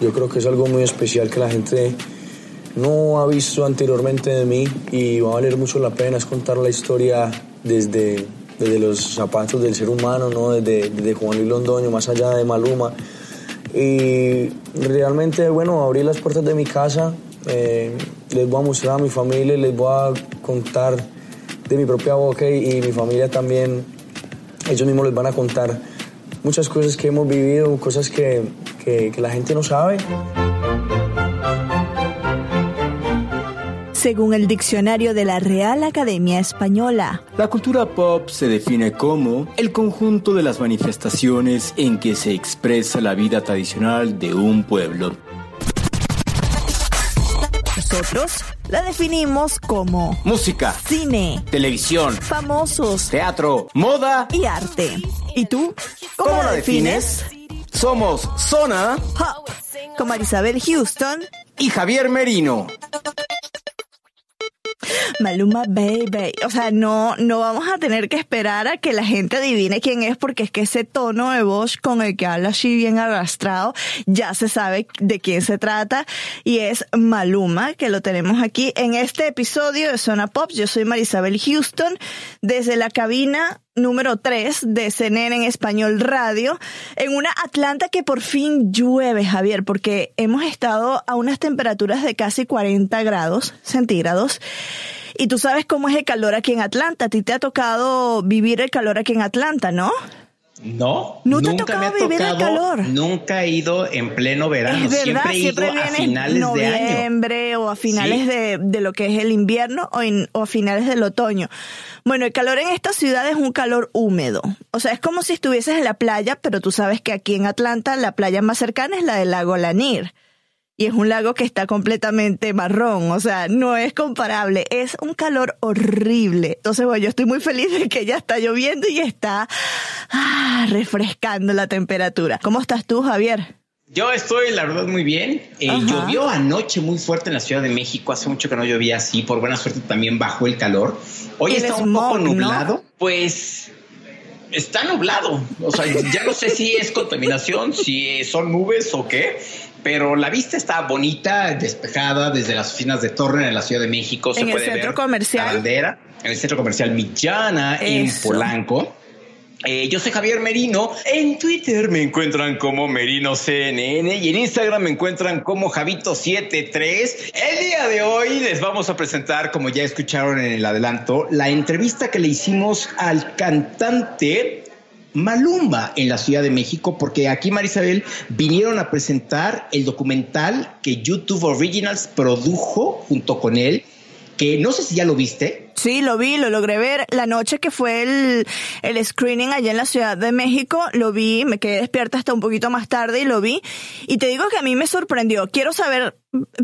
Yo creo que es algo muy especial que la gente no ha visto anteriormente de mí y va a valer mucho la pena es contar la historia desde, desde los zapatos del ser humano, ¿no? desde, desde Juan Luis Londoño, más allá de Maluma. Y realmente, bueno, abrí las puertas de mi casa, eh, les voy a mostrar a mi familia, les voy a contar de mi propia boca y, mi familia también, ellos mismos les van a contar muchas cosas que hemos vivido, cosas que, que, que la gente no sabe. según el diccionario de la Real Academia Española. La cultura pop se define como el conjunto de las manifestaciones en que se expresa la vida tradicional de un pueblo. Nosotros la definimos como música, cine, televisión, famosos, teatro, moda y arte. ¿Y tú? ¿Cómo, la defines? Somos Zona Pop con Marisabel Houston y Javier Merino. Maluma Baby. O sea, no, no vamos a tener que esperar a que la gente adivine quién es porque es que ese tono de voz con el que habla así bien arrastrado, ya se sabe de quién se trata y es Maluma, que lo tenemos aquí en este episodio de Zona Pop. Yo soy Marisabel Houston desde la cabina número 3 de CNN en español radio, en una Atlanta que por fin llueve, Javier, porque hemos estado a unas temperaturas de casi 40 grados centígrados. Y tú sabes cómo es el calor aquí en Atlanta. A ti te ha tocado vivir el calor aquí en Atlanta, ¿no? No, ¿No te nunca me ha vivir el calor. Nunca he ido en pleno verano. siempre he ido a finales de noviembre o a finales de, de, lo que es el invierno o, o a finales del otoño. Bueno, el calor en esta ciudad es un calor húmedo. O sea, es como si estuvieses en la playa, pero tú sabes que aquí en Atlanta la playa más cercana es la del lago Lanier y es un lago que está completamente marrón, o sea, no es comparable, es un calor horrible. Entonces, bueno, yo estoy muy feliz de que ya está lloviendo y está ah, refrescando la temperatura. ¿Cómo estás tú, Javier? Yo estoy, la verdad, muy bien. Eh, llovió anoche muy fuerte en la Ciudad de México. Hace mucho que no llovía así. Por buena suerte también bajó el calor. Hoy está un poco nublado. Pues está nublado. O sea, ya no sé si es contaminación, si son nubes o qué pero la vista está bonita, despejada desde las oficinas de Torre en la Ciudad de México. Se en el centro comercial. La bandera, en el centro comercial Millana, en Polanco. Eh, yo soy Javier Merino. En Twitter me encuentran como Merino CNN y en Instagram me encuentran como Javito73. El día de hoy les vamos a presentar, como ya escucharon en el adelanto, la entrevista que le hicimos al cantante Malumba en la Ciudad de México, porque aquí Marisabel vinieron a presentar el documental que YouTube Originals produjo junto con él, que no sé si ya lo viste. Sí, lo vi, lo logré ver. La noche que fue el, el screening allá en la Ciudad de México, lo vi, me quedé despierta hasta un poquito más tarde y lo vi. Y te digo que a mí me sorprendió. Quiero saber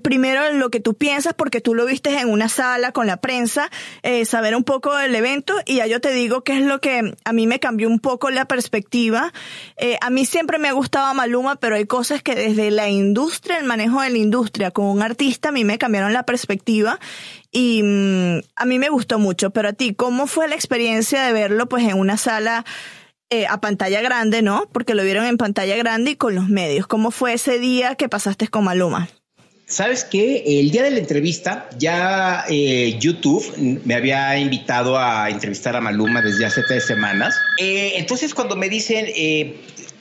primero lo que tú piensas porque tú lo viste en una sala con la prensa, eh, saber un poco del evento y ya yo te digo qué es lo que a mí me cambió un poco la perspectiva. Eh, a mí siempre me ha gustado Maluma, pero hay cosas que desde la industria, el manejo de la industria con un artista, a mí me cambiaron la perspectiva y mm, a mí me gustó mucho, pero a ti, ¿cómo fue la experiencia de verlo pues en una sala eh, a pantalla grande, no? Porque lo vieron en pantalla grande y con los medios. ¿Cómo fue ese día que pasaste con Maluma? ¿Sabes qué? El día de la entrevista ya eh, YouTube me había invitado a entrevistar a Maluma desde hace tres semanas. Eh, entonces cuando me dicen,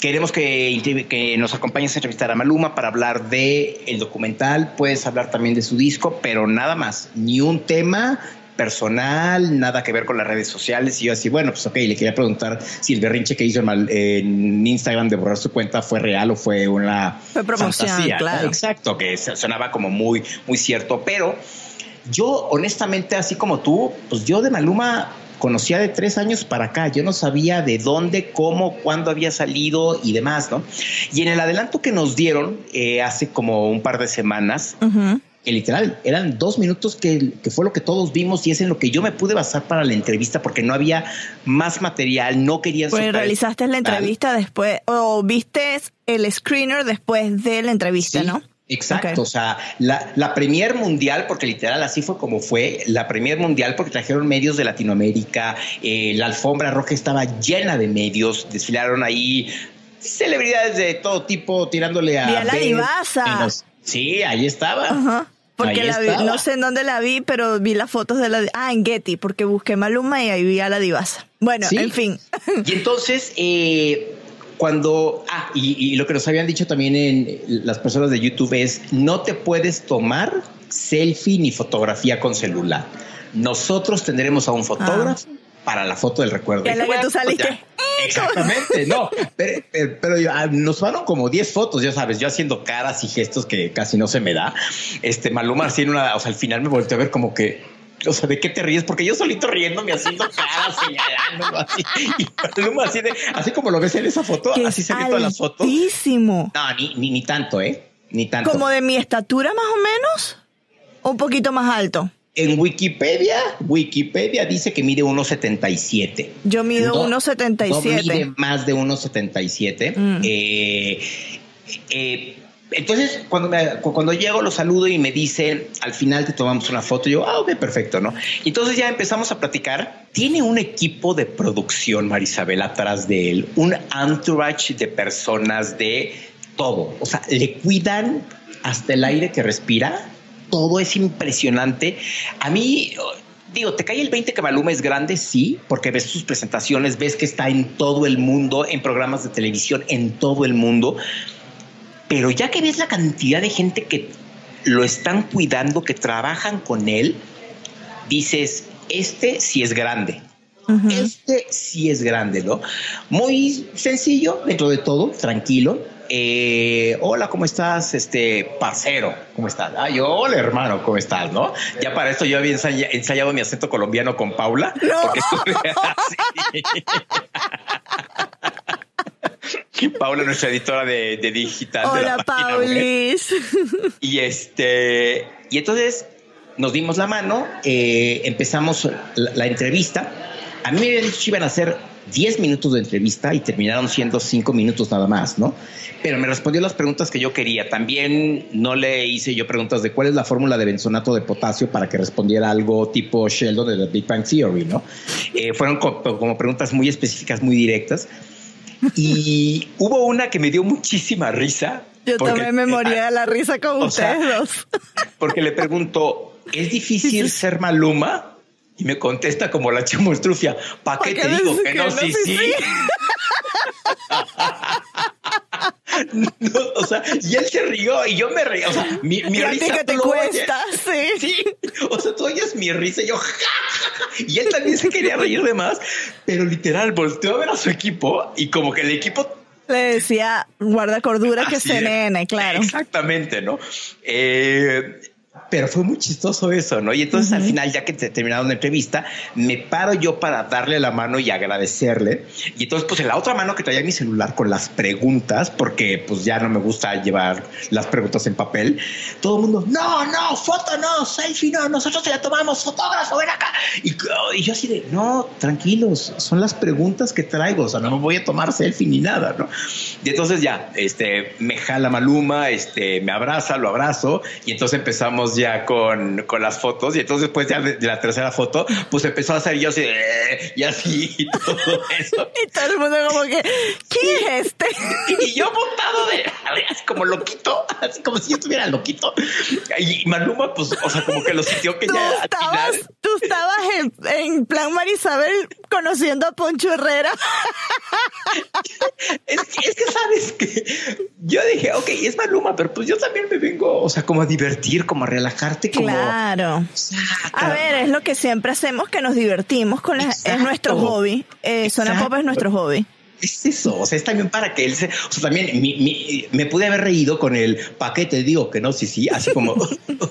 queremos que, que, nos acompañes a entrevistar a Maluma para hablar de el documental, puedes hablar también de su disco, pero nada más, ni un tema personal, nada que ver con las redes sociales. Y yo así, bueno, pues ok, le quería preguntar si el berrinche que hizo en, Instagram de borrar su cuenta fue real o fue una fue promoción, fantasía. Claro. Exacto, que sonaba como muy, muy cierto, pero yo honestamente, así como tú, pues yo de Maluma conocía de tres años para acá. Yo no sabía de dónde, cómo, cuándo había salido y demás, ¿no? Y en el adelanto que nos dieron eh, hace como un par de semanas, que literal eran dos minutos que, fue lo que todos vimos y es en lo que yo me pude basar para la entrevista porque no había más material, no querían... Pues realizaste la entrevista después o viste el screener después de la entrevista, ¿no? Exacto, o sea, la, la Premier Mundial, porque literal así fue como fue, la Premier Mundial porque trajeron medios de Latinoamérica, eh, la alfombra roja estaba llena de medios, desfilaron ahí celebridades de todo tipo tirándole a... la divasa. Sí, ahí estaba. Ajá. Porque la vi, no sé en dónde la vi, pero vi las fotos de la... Ah, en Getty, porque busqué Maluma y ahí vi a la divasa. Bueno, en fin. Y entonces, eh, cuando... Ah, y, lo que nos habían dicho también en las personas de YouTube es, no te puedes tomar selfie ni fotografía con celular. Nosotros tendremos a un fotógrafo ah. Para la foto del recuerdo. En la que tú saliste. Exactamente, no, pero, pero, ah, nos fueron como 10 fotos, ya sabes, yo haciendo caras y gestos que casi no se me da. Este Maluma así en una, o sea, al final me volteé a ver como que, o sea, ¿de qué te ríes? Porque yo solito riéndome haciendo caras, señalando así. Y Maluma así de, así como lo ves en esa foto, así se ve todas las fotos. No, ni, ni, ni tanto, ¿eh? Ni tanto. ¿Como de mi estatura más o menos? ¿O un poquito más alto? En Wikipedia, Wikipedia dice que mide 1,77. Yo mido 1,77. No mide más de 1,77. Mm. Eh, eh, entonces, cuando, cuando llego, lo saludo y me dice, al final te tomamos una foto. Yo, ah, ok, perfecto, ¿no? Y entonces ya empezamos a platicar. Tiene un equipo de producción, Marisabel, atrás de él, un entourage de personas de todo. O sea, le cuidan hasta el aire que respira todo es impresionante. A mí, digo, te cae el 20 que Maluma es grande, sí, porque ves sus presentaciones, ves que está en todo el mundo, en programas de televisión, en todo el mundo. Pero ya que ves la cantidad de gente que lo están cuidando, que trabajan con él, dices, este sí es grande. Este sí es grande, ¿no? Muy sencillo dentro de todo, tranquilo eh, hola, ¿cómo estás? Este, parcero, ¿cómo estás? Ah, yo, hola, hermano, ¿cómo estás? ¿No? Ya para esto yo había ensayado mi acento colombiano con Paula. Paula, nuestra editora de, digital. Hola, Paulis. Y este, y entonces nos dimos la mano, eh, empezamos la, entrevista. A mí me habían dicho que iban a hacer 10 minutos de entrevista y terminaron siendo 5 minutos nada más, ¿no? Pero me respondió las preguntas que yo quería. También no le hice yo preguntas de cuál es la fórmula de benzonato de potasio para que respondiera algo tipo Sheldon de The Big Bang Theory, ¿no? Eh, fueron como preguntas muy específicas, muy directas. Y hubo una que me dio muchísima risa. Yo también me moría de la risa con ustedes dos. Porque le pregunto, ¿es difícil ser Maluma? Y me contesta como la chimoltrufia, ¿para qué te digo que, no? Sí, sí. o sea, y él se rió y yo me reí. O sea, mi, mi risa. Que te cuesta, sí. sí. O sea, tú oyes mi risa y yo, y él también se quería reír de más, pero literal volteó a ver a su equipo y como que el equipo le decía guarda cordura que se nene, claro. Exactamente, ¿no? Eh, pero fue muy chistoso eso, ¿no? Y entonces al final, ya que terminaron la entrevista, me paro yo para darle la mano y agradecerle. Y entonces, pues en la otra mano que traía mi celular con las preguntas, porque pues ya no me gusta llevar las preguntas en papel, todo el mundo, no, no, foto no, selfie no, nosotros te la tomamos, fotógrafo, ven acá. Y, y yo así de, no, tranquilos, son las preguntas que traigo, o sea, no me voy a tomar selfie ni nada, ¿no? Y entonces ya, este, me jala Maluma, este, me abraza, lo abrazo, y entonces empezamos ya con, con las fotos y entonces después ya de, la tercera foto, pues empezó a hacer yo así eh", y así y todo eso. y todo el mundo como que, ¿quién es este? y yo montado de, así como loquito, así como si yo estuviera loquito. Y Maluma, pues, o sea, como que lo sintió que ya... Estabas, tú estabas en, en plan Marisabel conociendo a Poncho Herrera. es, que, es que sabes que yo dije, ok, es Maluma, pero pues yo también me vengo, o sea, como a divertir, como a relajarte. Como, claro. a ver, es lo que siempre hacemos, que nos divertimos con es nuestro hobby. Eh, Zona Pop es nuestro hobby es eso, o sea, es también para que él se, o sea, también me pude haber reído con el paquete, digo que no, sí, sí, así como. no,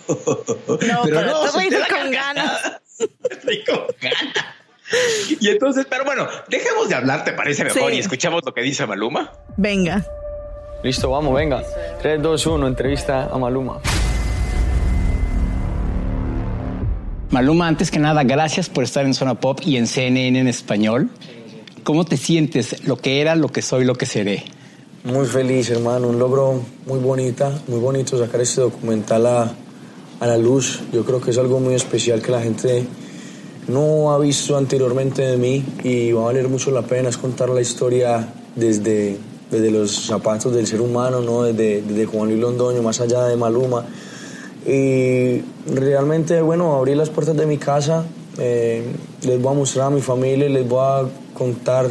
pero, no, te con ganas. Estoy con ganas. Y entonces, pero bueno, dejemos de hablar, ¿te parece mejor? Y escuchamos lo que dice Maluma. Venga. Listo, vamos, venga. 3, 2, 1, entrevista a Maluma. Maluma, antes que nada, gracias por estar en Zona Pop y en CNN en español. ¿Cómo te sientes? Lo que era, lo que soy, lo que seré. Muy feliz, hermano. Un logro muy bonita, muy bonito sacar este documental a, a la luz. Yo creo que es algo muy especial que la gente no ha visto anteriormente de mí y va a valer mucho la pena es contar la historia desde desde los zapatos del ser humano, ¿no? desde, desde Juan Luis Londoño, más allá de Maluma. Y realmente, bueno, abrí las puertas de mi casa, eh, les voy a mostrar a mi familia, les voy a contar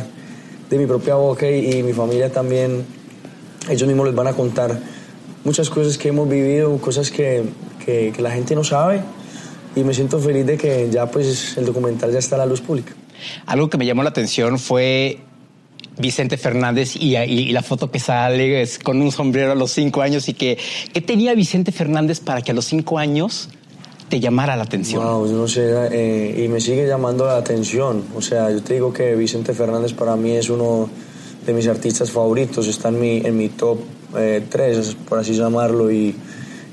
de mi propia boca y, mi familia también, ellos mismos les van a contar muchas cosas que hemos vivido, cosas que, que, que la gente no sabe y me siento feliz de que ya pues el documental ya está a la luz pública. Algo que me llamó la atención fue Vicente Fernández y, la foto que sale es con un sombrero a los cinco años y que ¿qué tenía Vicente Fernández para que a los cinco años te llamara la atención? Wow, no sé, eh, y me sigue llamando la atención. O sea, yo te digo que Vicente Fernández para mí es uno de mis artistas favoritos, está en mi, en mi top eh, tres, por así llamarlo, y,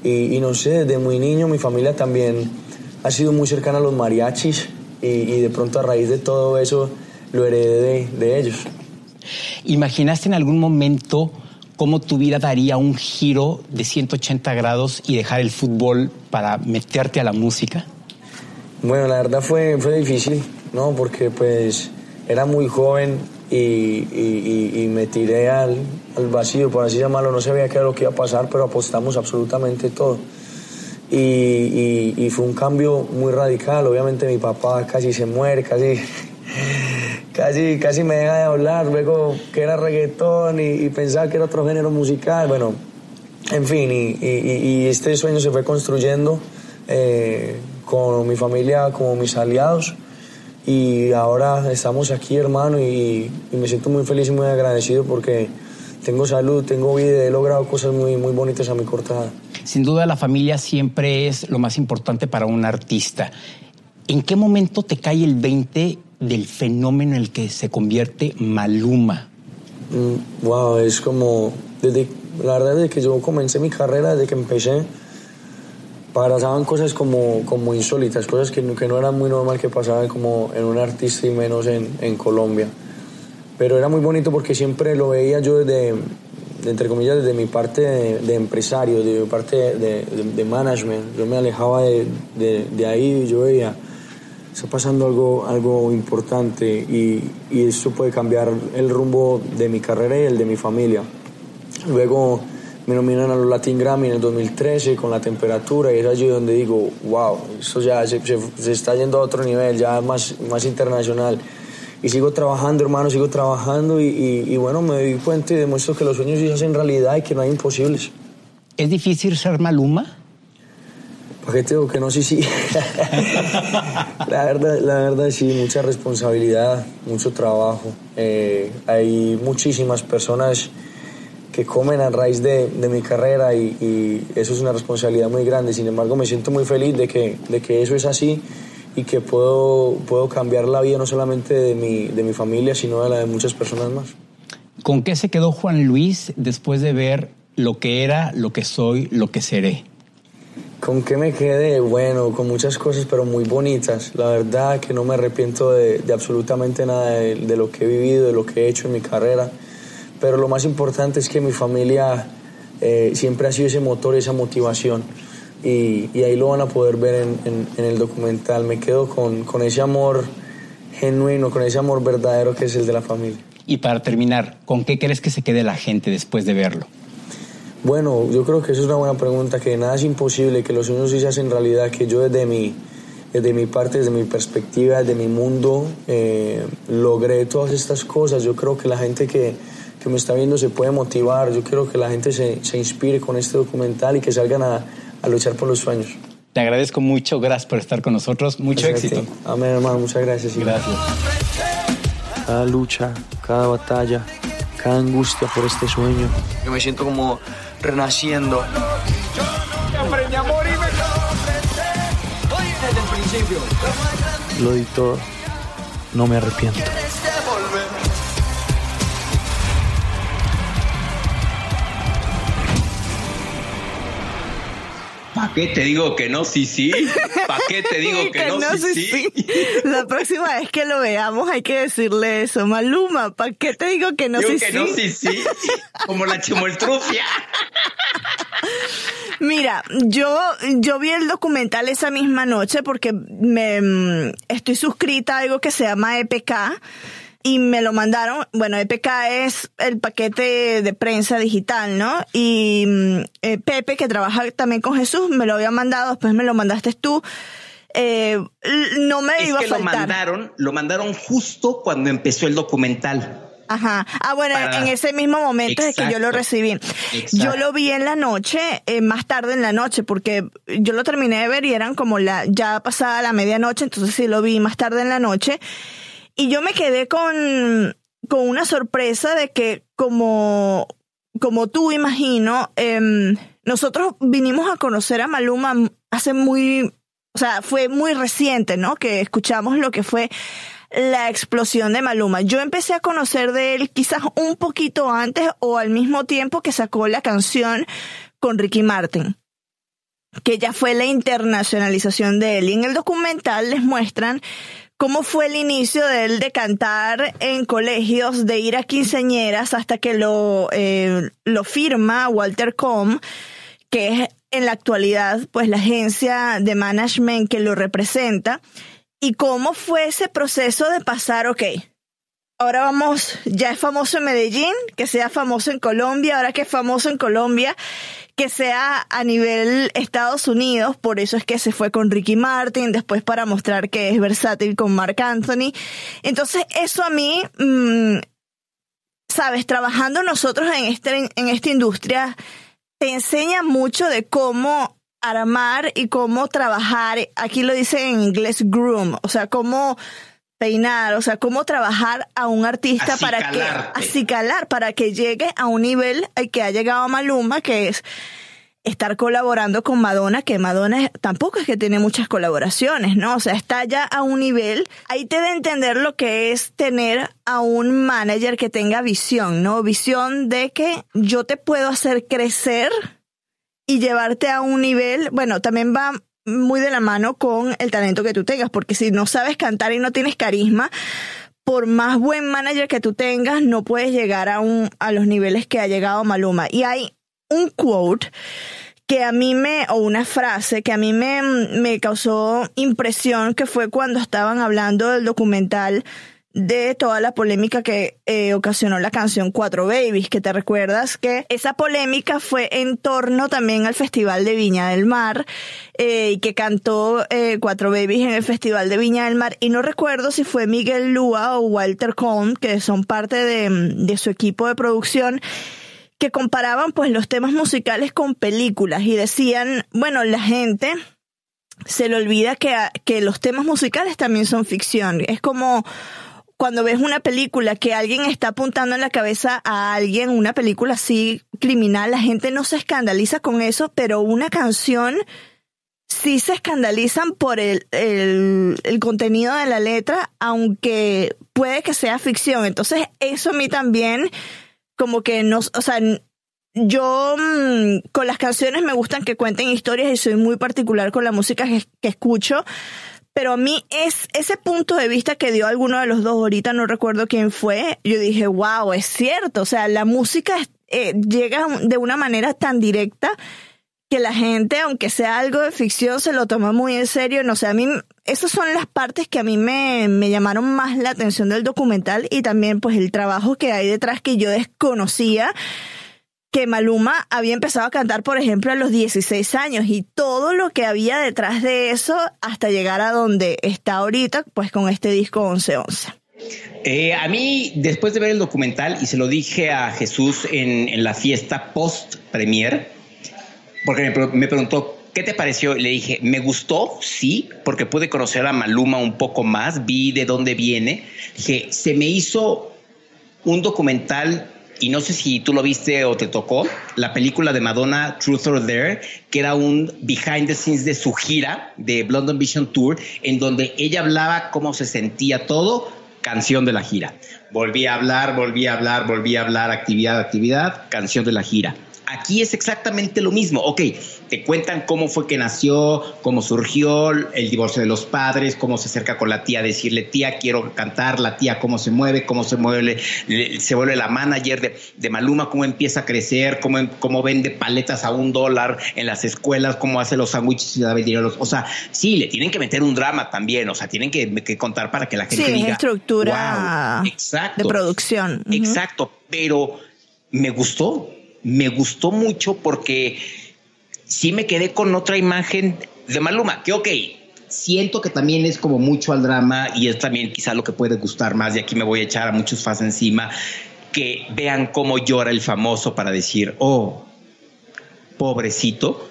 y, no sé, desde muy niño mi familia también ha sido muy cercana a los mariachis y, de pronto a raíz de todo eso lo heredé de ellos. ¿Imaginaste en algún momento cómo tu vida daría un giro de 180 grados y dejar el fútbol para meterte a la música? Bueno, la verdad fue, fue difícil, ¿no? Porque pues era muy joven y, me tiré al, vacío, por así llamarlo. No sabía qué era lo que iba a pasar, pero apostamos absolutamente todo. Y fue un cambio muy radical. Obviamente mi papá casi se muere, casi casi, casi me deja de hablar, luego que era reggaetón y, pensaba que era otro género musical, bueno, en fin, y, este sueño se fue construyendo eh, con mi familia como mis aliados y ahora estamos aquí, hermano, y, me siento muy feliz y muy agradecido porque tengo salud, tengo vida, he logrado cosas muy, muy bonitas a mi cortada. Sin duda la familia siempre es lo más importante para un artista. ¿En qué momento te cae el 20 del fenómeno en el que se convierte Maluma? wow, mm, es como, desde, la verdad, desde que yo comencé mi carrera, desde que empecé, pasaban cosas como, como insólitas, cosas que, que no eran muy normal que pasaban como en un artista y menos en, en Colombia. Pero era muy bonito porque siempre lo veía yo desde, entre comillas, desde mi parte de, empresario, de mi parte de, de, management. Yo me alejaba de, de ahí y yo veía está pasando algo, algo importante y, y eso puede cambiar el rumbo de mi carrera y el de mi familia. Luego me nominan a los Latin Grammy en el 2013 con la temperatura y es allí donde digo, wow, esto ya se, se, está yendo a otro nivel, ya más, más internacional. Y sigo trabajando, hermano, sigo trabajando y, y, y bueno, me doy cuenta y demuestro que los sueños se hacen realidad y que no hay imposibles. ¿Es difícil ser Maluma? ¿Para qué tengo que no? Sí, sí. la, verdad, la verdad, sí, mucha responsabilidad, mucho trabajo. Eh, hay muchísimas personas que comen a raíz de, de mi carrera y, eso es una responsabilidad muy grande. Sin embargo, me siento muy feliz de que, de que eso es así y que puedo, puedo cambiar la vida no solamente de mi, de mi familia, sino de la de muchas personas más. ¿Con qué se quedó Juan Luis después de ver lo que era, lo que soy, lo que seré? ¿Con qué me quedé? Bueno, con muchas cosas, pero muy bonitas. La verdad que no me arrepiento de, absolutamente nada de, lo que he vivido, de lo que he hecho en mi carrera. Pero lo más importante es que mi familia eh, siempre ha sido ese motor, esa motivación. Y, ahí lo van a poder ver en, en, el documental. Me quedo con, con ese amor genuino, con ese amor verdadero que es el de la familia. Y para terminar, ¿con qué crees que se quede la gente después de verlo? Bueno, yo creo que eso es una buena pregunta, que nada es imposible, que los sueños sí se hacen realidad, que yo desde mi, desde mi parte, desde mi perspectiva, desde mi mundo, eh, logré todas estas cosas. Yo creo que la gente que, que, me está viendo se puede motivar, yo quiero que la gente se, se inspire con este documental y que salgan a, a, luchar por los sueños. Te agradezco mucho, gracias por estar con nosotros, mucho éxito. Amén, hermano, muchas gracias. gracias. Cada lucha, cada batalla, cada angustia por este sueño. Yo me siento como renaciendo. Lo di todo. no me arrepiento. ¿Para qué te digo que no? Sí, sí. ¿Para qué te digo que, no? sí, sí, La próxima vez que lo veamos hay que decirle eso. Maluma, ¿para qué te digo que no? Digo sí, que no, sí, sí. Como la chimoltrufia. Mira, yo, yo vi el documental esa misma noche porque me mm, estoy suscrita a algo que se llama EPK y me lo mandaron. Bueno, EPK es el paquete de prensa digital, ¿no? Y mm, eh, Pepe, que trabaja también con Jesús, me lo había mandado, después me lo mandaste tú. Eh, no me iba a faltar. Lo mandaron, lo mandaron justo cuando empezó el documental. Ajá. Ah, bueno, en ese mismo momento es que yo lo recibí. Yo lo vi en la noche, eh, más tarde en la noche, porque yo lo terminé de ver y eran como la, ya pasada la medianoche, entonces sí lo vi más tarde en la noche. Y yo me quedé con, con una sorpresa de que como, como tú imagino, eh, nosotros vinimos a conocer a Maluma hace muy, o sea, fue muy reciente, ¿no? Que escuchamos lo que fue la explosión de Maluma. Yo empecé a conocer de él quizás un poquito antes o al mismo tiempo que sacó la canción con Ricky Martin que ya fue la internacionalización de él. Y en el documental les muestran cómo fue el inicio de él de cantar en colegios, de ir a quinceañeras hasta que lo, eh, lo firma Walter Com, que es en la actualidad pues la agencia de management que lo representa. Y cómo fue ese proceso de pasar, ok, ahora vamos, ya es famoso en Medellín, que sea famoso en Colombia, ahora que es famoso en Colombia, que sea a nivel Estados Unidos, por eso es que se fue con Ricky Martin, después para mostrar que es versátil con Mark Anthony. Entonces, eso a mí, mmm, sabes, trabajando nosotros en, este, en esta industria, te enseña mucho de cómo armar y cómo trabajar, aquí lo dice en inglés groom, o sea, cómo peinar, o sea, cómo trabajar a un artista para que acicalar, para que llegue a un nivel al que ha llegado Maluma, que es estar colaborando con Madonna, que Madonna tampoco es que tiene muchas colaboraciones, ¿no? O sea, está ya a un nivel, ahí te da a entender lo que es tener a un manager que tenga visión, ¿no? Visión de que yo te puedo hacer crecer y llevarte a un nivel, bueno, también va muy de la mano con el talento que tú tengas, porque si no sabes cantar y no tienes carisma, por más buen manager que tú tengas, no puedes llegar a, un, a los niveles que ha llegado Maluma. Y hay un quote que a mí me, o una frase que a mí me, me causó impresión, que fue cuando estaban hablando del documental de toda la polémica que eh, ocasionó la canción Cuatro Babies, que te recuerdas que esa polémica fue en torno también al Festival de Viña del Mar, eh, y que cantó eh, Cuatro Babies en el Festival de Viña del Mar, y no recuerdo si fue Miguel Lua o Walter Cohn, que son parte de, de su equipo de producción, que comparaban pues los temas musicales con películas y decían, bueno, la gente se le olvida que, que los temas musicales también son ficción. Es como cuando ves una película que alguien está apuntando en la cabeza a alguien, una película así criminal, la gente no se escandaliza con eso, pero una canción sí se escandalizan por el, el, contenido de la letra, aunque puede que sea ficción. Entonces, eso a mí también, como que no, o sea, yo mm, con las canciones me gustan que cuenten historias y soy muy particular con la música que, que escucho pero a mí es ese punto de vista que dio alguno de los dos, ahorita no recuerdo quién fue, yo dije, wow, es cierto, o sea, la música eh, llega de una manera tan directa que la gente, aunque sea algo de ficción, se lo toma muy en serio. No sé, a mí, esas son las partes que a mí me, me llamaron más la atención del documental y también pues el trabajo que hay detrás que yo desconocía que Maluma había empezado a cantar, por ejemplo, a los 16 años y todo lo que había detrás de eso hasta llegar a donde está ahorita, pues con este disco 1111. Eh, a mí, después de ver el documental, y se lo dije a Jesús en, la fiesta post-premier, porque me, me preguntó, ¿qué te pareció? Le dije, me gustó, sí, porque pude conocer a Maluma un poco más, vi de dónde viene. Dije, se me hizo un documental y no sé si tú lo viste o te tocó, la película de Madonna, Truth or Dare, que era un behind the scenes de su gira de London Vision Tour, en donde ella hablaba cómo se sentía todo canción de la gira. Volví a hablar, volví a hablar, volví a hablar, actividad, actividad, canción de la gira. Aquí es exactamente lo mismo. Ok, te cuentan cómo fue que nació, cómo surgió el divorcio de los padres, cómo se acerca con la tía a decirle, tía, quiero cantar, la tía, cómo se mueve, cómo se mueve, se vuelve la manager de, de, Maluma, cómo empieza a crecer, cómo, cómo vende paletas a un dólar en las escuelas, cómo hace los sándwiches y da dinero. O sea, sí, le tienen que meter un drama también, o sea, tienen que, contar para que la gente sí, diga. estructura de producción. Exacto, pero me gustó me gustó mucho porque sí me quedé con otra imagen de Maluma, que ok, siento que también es como mucho al drama y es también quizá lo que puede gustar más, y aquí me voy a echar a muchos fans encima, que vean cómo llora el famoso para decir, oh, pobrecito,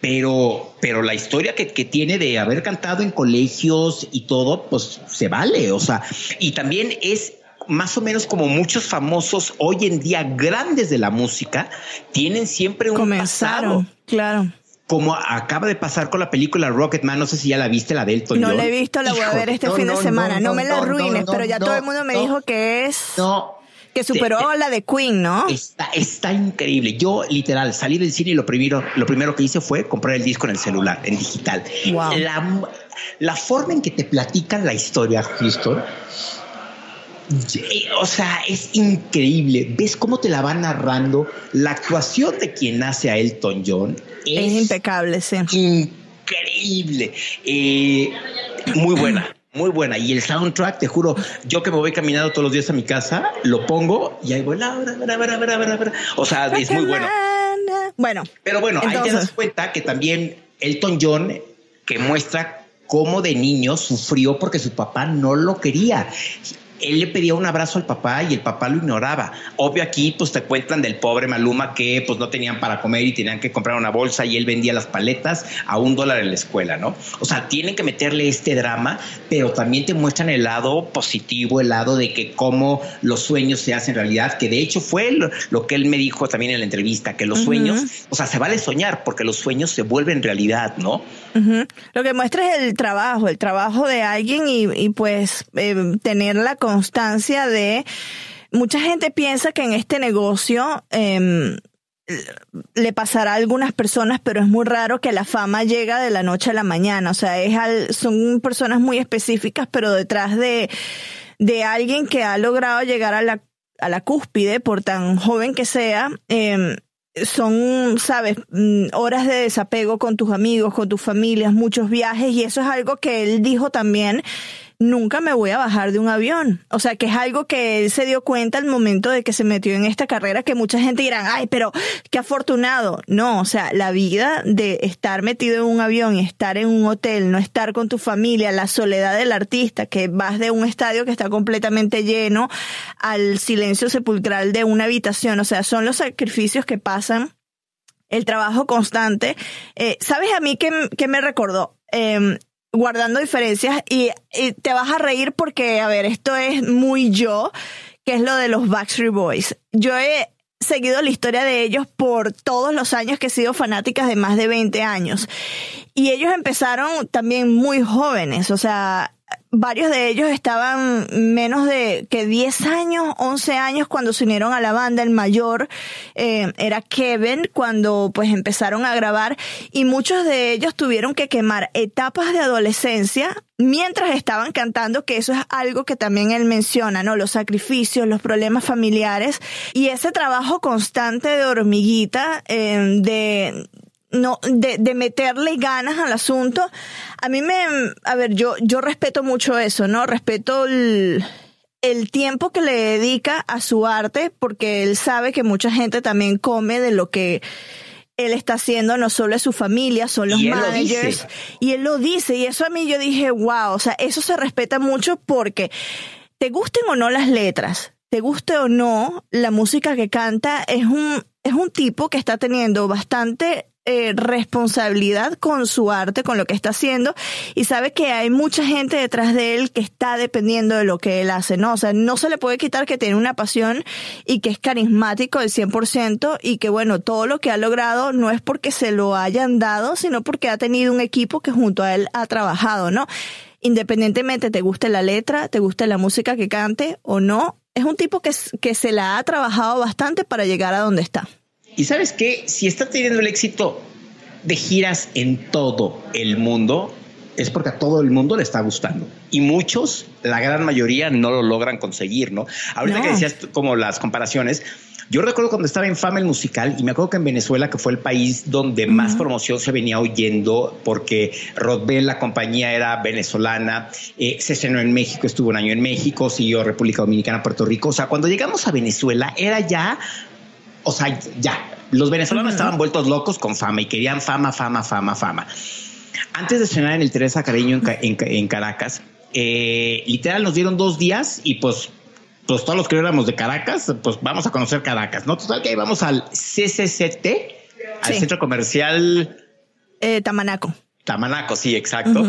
pero, pero la historia que, que, tiene de haber cantado en colegios y todo, pues se vale, o sea, y también es más o menos como muchos famosos hoy en día grandes de la música tienen siempre un Comenzaron, pasado. Claro. Como acaba de pasar con la película Rocketman, no sé si ya la viste, la del Elton No la he visto, la voy a ver este fin de semana. No, me la arruines, pero ya todo el mundo me dijo que es... No, que superó a la de Queen, ¿no? Está, está increíble. Yo literal salí del cine y lo primero, lo primero que hice fue comprar el disco en el celular, en digital. Wow. La, la forma en que te platican la historia, Houston, o sea, es increíble. ¿Ves cómo te la va narrando? La actuación de quien hace a Elton John es, impecable, sí. Increíble. Eh, muy buena. Muy buena. Y el soundtrack, te juro, yo que me voy caminando todos los días a mi casa, lo pongo y ahí voy. O sea, es muy bueno. Bueno. Pero bueno, ahí te das cuenta que también Elton John, que muestra cómo de niño sufrió porque su papá no lo quería él le pedía un abrazo al papá y el papá lo ignoraba. Obvio aquí pues te cuentan del pobre Maluma que pues no tenían para comer y tenían que comprar una bolsa y él vendía las paletas a un dólar en la escuela, ¿no? O sea, tienen que meterle este drama, pero también te muestran el lado positivo, el lado de que cómo los sueños se hacen realidad, que de hecho fue lo, que él me dijo también en la entrevista, que los sueños, o sea, se vale soñar porque los sueños se vuelven realidad, ¿no? Lo que muestra es el trabajo, el trabajo de alguien y, pues eh, tener la constancia de... Mucha gente piensa que en este negocio em, le pasará a algunas personas, pero es muy raro que la fama llega de la noche a la mañana. O sea, es son personas muy específicas, pero detrás de, de alguien que ha logrado llegar a la, a la cúspide, por tan joven que sea, eh, son, sabes, mm, horas de desapego con tus amigos, con tus familias, muchos viajes, y eso es algo que él dijo también nunca me voy a bajar de un avión. O sea, que es algo que él se dio cuenta al momento de que se metió en esta carrera, que mucha gente dirá, ay, pero qué afortunado. No, o sea, la vida de estar metido en un avión estar en un hotel, no estar con tu familia, la soledad del artista, que vas de un estadio que está completamente lleno al silencio sepulcral de una habitación. O sea, son los sacrificios que pasan el trabajo constante. Eh, ¿Sabes a mí qué, me recordó? Eh, guardando diferencias y, te vas a reír porque, a ver, esto es muy yo, que es lo de los Backstreet Boys. Yo he seguido la historia de ellos por todos los años que he sido fanáticas de más de 20 años. Y ellos empezaron también muy jóvenes, o sea, varios de ellos estaban menos de que 10 años, 11 años cuando se unieron a la banda. El mayor eh, era Kevin cuando pues empezaron a grabar y muchos de ellos tuvieron que quemar etapas de adolescencia mientras estaban cantando, que eso es algo que también él menciona, ¿no? Los sacrificios, los problemas familiares y ese trabajo constante de hormiguita, eh, de no, de, de meterle ganas al asunto. A mí me, a ver, yo, yo respeto mucho eso, ¿no? Respeto el, el tiempo que le dedica a su arte, porque él sabe que mucha gente también come de lo que él está haciendo, no solo es su familia, son los managers. Y él lo dice, y eso a mí yo dije, wow, o sea, eso se respeta mucho porque te gusten o no las letras, te guste o no la música que canta, es un, es un tipo que está teniendo bastante eh, responsabilidad con su arte, con lo que está haciendo, y sabe que hay mucha gente detrás de él que está dependiendo de lo que él hace, ¿no? O sea, no se le puede quitar que tiene una pasión y que es carismático del 100% y que, bueno, todo lo que ha logrado no es porque se lo hayan dado, sino porque ha tenido un equipo que junto a él ha trabajado, ¿no? independientemente te guste la letra, te guste la música que cante o no, es un tipo que, que se la ha trabajado bastante para llegar a donde está. Y sabes que si está teniendo el éxito de giras en todo el mundo, es porque a todo el mundo le está gustando. Y muchos, la gran mayoría, no lo logran conseguir, ¿no? Ahorita que decías como las comparaciones, yo recuerdo cuando estaba en fama el musical y me acuerdo que en Venezuela, que fue el país donde más promoción se venía oyendo, porque Rodbell, la compañía era venezolana, eh, se estrenó en México, estuvo un año en México, siguió República Dominicana, Puerto Rico. O sea, cuando llegamos a Venezuela era ya, o sea, ya, los venezolanos estaban vueltos locos con fama y querían fama, fama, fama, fama. Antes de estrenar en el Teresa Cariño en, Caracas, eh, literal nos dieron dos días y pues pues todos los que éramos de Caracas, pues vamos a conocer Caracas, ¿no? Total que ahí vamos al CCCT, al centro comercial eh, Tamanaco. Tamanaco, sí, exacto.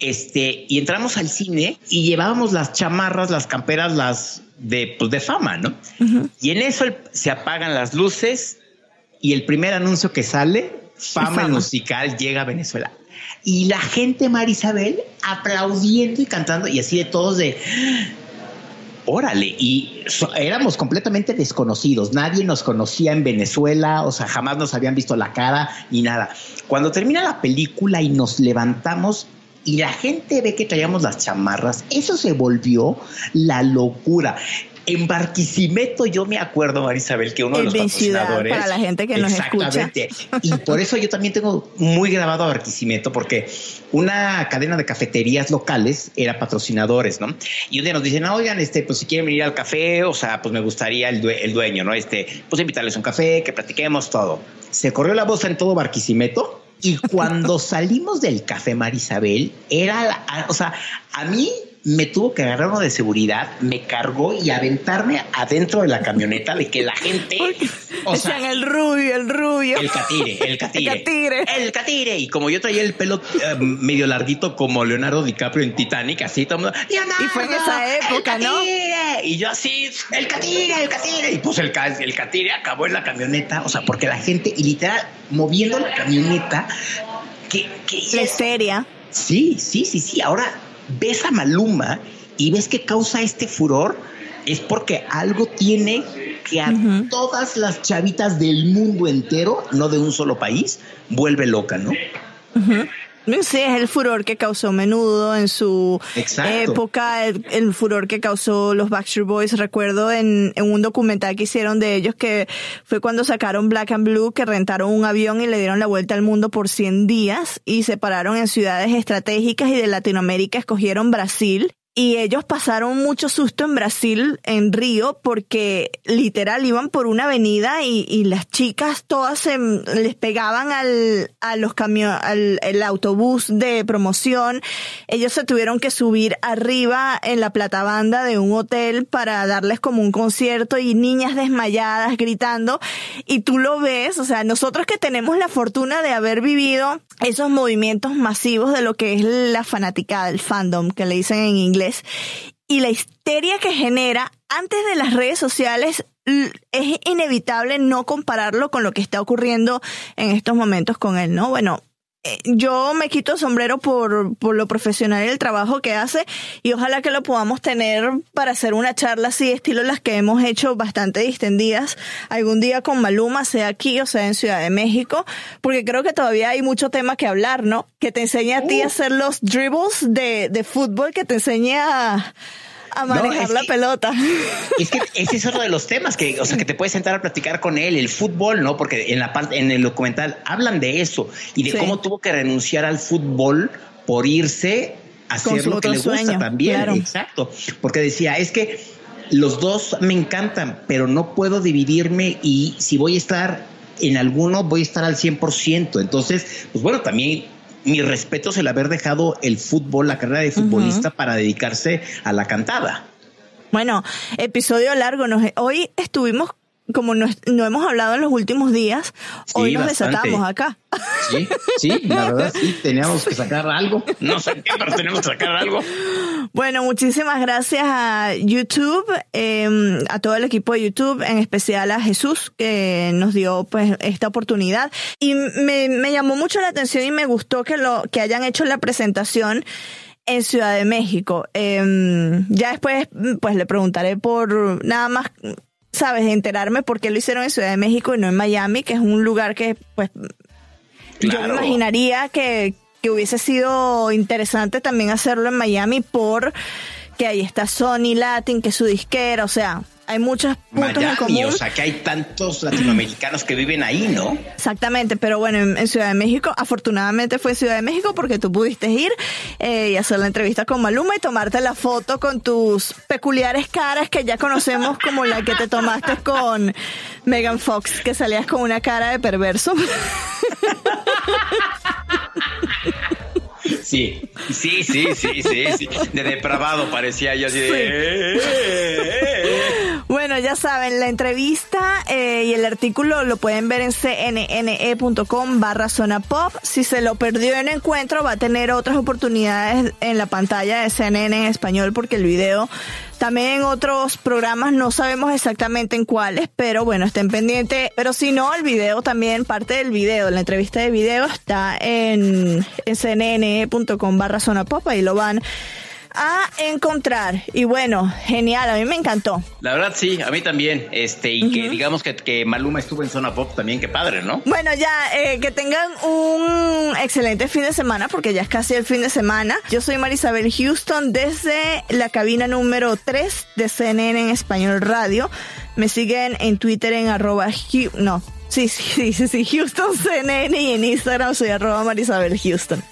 Este, y entramos al cine y llevábamos las chamarras, las camperas, las de, pues, de fama, ¿no? Y en eso se apagan las luces y el primer anuncio que sale, fama, musical, llega a Venezuela. Y la gente, Marisabel, aplaudiendo y cantando y así de todos de órale, y éramos completamente desconocidos, nadie nos conocía en Venezuela, o sea, jamás nos habían visto la cara ni nada. Cuando termina la película y nos levantamos y la gente ve que traíamos las chamarras, eso se volvió la locura. En Barquisimeto yo me acuerdo, Marisabel, que uno de los patrocinadores... Para la gente que nos escucha. Y por eso yo también tengo muy grabado a Barquisimeto, porque una cadena de cafeterías locales era patrocinadores, ¿no? Y un día nos dicen, oigan, este, pues si quieren venir al café, o sea, pues me gustaría el, dueño, ¿no? Este, pues invitarles un café, que platiquemos todo. Se corrió la voz en todo Barquisimeto. Y cuando salimos del café Marisabel, era, la, o sea, a mí me tuvo que agarrar uno de seguridad, me cargó y aventarme adentro de la camioneta de que la gente. O sea, el rubio, el rubio. El catire, el catire. el catire. El catire. Y como yo traía el pelo eh, medio larguito como Leonardo DiCaprio en Titanic, así todo el mundo. y fue en esa época, ¿no? Y yo así, el catire, el catire. Y pues el, el catire acabó en la camioneta. O sea, porque la gente, y literal, moviendo la camioneta. Que, que la histeria. Sí, sí, sí, sí. Ahora ves a Maluma y ves que causa este furor, es porque algo tiene que a todas las chavitas del mundo entero, no de un solo país, vuelve loca, ¿no? Sí, es el furor que causó Menudo en su época, el, furor que causó los Backstreet Boys. Recuerdo en, en, un documental que hicieron de ellos que fue cuando sacaron Black and Blue, que rentaron un avión y le dieron la vuelta al mundo por 100 días y se pararon en ciudades estratégicas y de Latinoamérica escogieron Brasil y ellos pasaron mucho susto en Brasil, en Río, porque literal iban por una avenida y, las chicas todas se, les pegaban al, a los camiones, al autobús de promoción. Ellos se tuvieron que subir arriba en la platabanda de un hotel para darles como un concierto y niñas desmayadas gritando. Y tú lo ves, o sea, nosotros que tenemos la fortuna de haber vivido esos movimientos masivos de lo que es la fanaticada, el fandom, que le dicen en inglés, y la histeria que genera antes de las redes sociales es inevitable no compararlo con lo que está ocurriendo en estos momentos con él, ¿no? Bueno, yo me quito el sombrero por, por lo profesional y el trabajo que hace y ojalá que lo podamos tener para hacer una charla así, estilo las que hemos hecho bastante distendidas algún día con Maluma, sea aquí o sea en Ciudad de México, porque creo que todavía hay mucho tema que hablar, ¿no? Que te enseña a ti a uh. hacer los dribbles de, de fútbol, que te enseña a a manejar la pelota. Es que ese es otro de los temas que, o sea, que te puedes sentar a platicar con él, el fútbol, ¿no? Porque en la parte, en el documental hablan de eso y de cómo tuvo que renunciar al fútbol por irse a hacer lo que le gusta también. Exacto. Porque decía, es que los dos me encantan, pero no puedo dividirme y si voy a estar en alguno, voy a estar al 100%. Entonces, pues bueno, también mi respeto es el haber dejado el fútbol, la carrera de futbolista para dedicarse a la cantada. Bueno, episodio largo. hoy estuvimos como no, hemos hablado en los últimos días, hoy nos desatamos acá. Sí, sí, la verdad sí, teníamos que sacar algo. No sé qué, pero teníamos que sacar algo. Bueno, muchísimas gracias a YouTube, em, a todo el equipo de YouTube, en especial a Jesús, que nos dio pues esta oportunidad. Y me, me llamó mucho la atención y me gustó que lo, que hayan hecho la presentación en Ciudad de México. Em, ya después, pues le preguntaré por nada más, sabes, enterarme por qué lo hicieron en Ciudad de México y no en Miami, que es un lugar que, pues, yo me imaginaría que, que hubiese sido interesante también hacerlo en Miami por que ahí está Sony Latin, que es su disquera, o sea, hay muchos puntos en común. O sea, que hay tantos latinoamericanos que viven ahí, ¿no? Exactamente, pero bueno, en, Ciudad de México, afortunadamente fue Ciudad de México porque tú pudiste ir eh, y hacer la entrevista con Maluma y tomarte la foto con tus peculiares caras que ya conocemos como la que te tomaste con Megan Fox, que salías con una cara de perverso. Sí, sí, sí, sí, sí, sí. De depravado parecía yo así de... Eh, eh, eh, ya saben, la entrevista y el artículo lo pueden ver en cnne.com barra zona pop. Si se lo perdió en encuentro, va a tener otras oportunidades en la pantalla de CNN en español porque el video también en otros programas no sabemos exactamente en cuáles, pero bueno, estén pendientes. Pero si no, el video también, parte del video, la entrevista de video está en, cnn.com barra zona pop, y lo van a encontrar. Y bueno, genial, a mí me encantó. La verdad sí, a mí también. Este, y que digamos que, que, Maluma estuvo en Zona Pop también, qué padre, ¿no? Bueno, ya, eh, que tengan un excelente fin de semana, porque ya es casi el fin de semana. Yo soy Marisabel Houston desde la cabina número 3 de CNN en Español Radio. Me siguen en Twitter en arroba, no, sí, sí, sí, sí, Houston CNN y en Instagram soy arroba Marisabel Houston.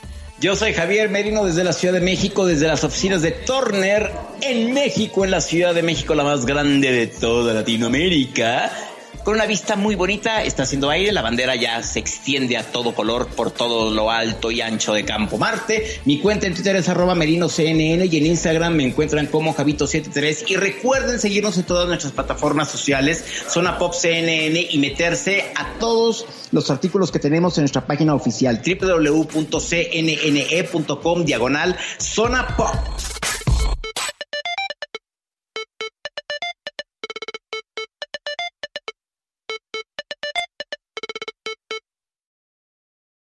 Yo soy Javier Merino desde la Ciudad de México, desde las oficinas de Turner en México, en la Ciudad de México, la más grande de toda Latinoamérica con una vista muy bonita, está haciendo aire, la bandera ya se extiende a todo color por todo lo alto y ancho de Campo Marte. Mi cuenta en Twitter es arroba merinoCNN y en Instagram me encuentran como Javito73 y recuerden seguirnos en todas nuestras plataformas sociales, Zona Pop CNN y meterse a todos los artículos que tenemos en nuestra página oficial www.cnne.com diagonal Zona Pop.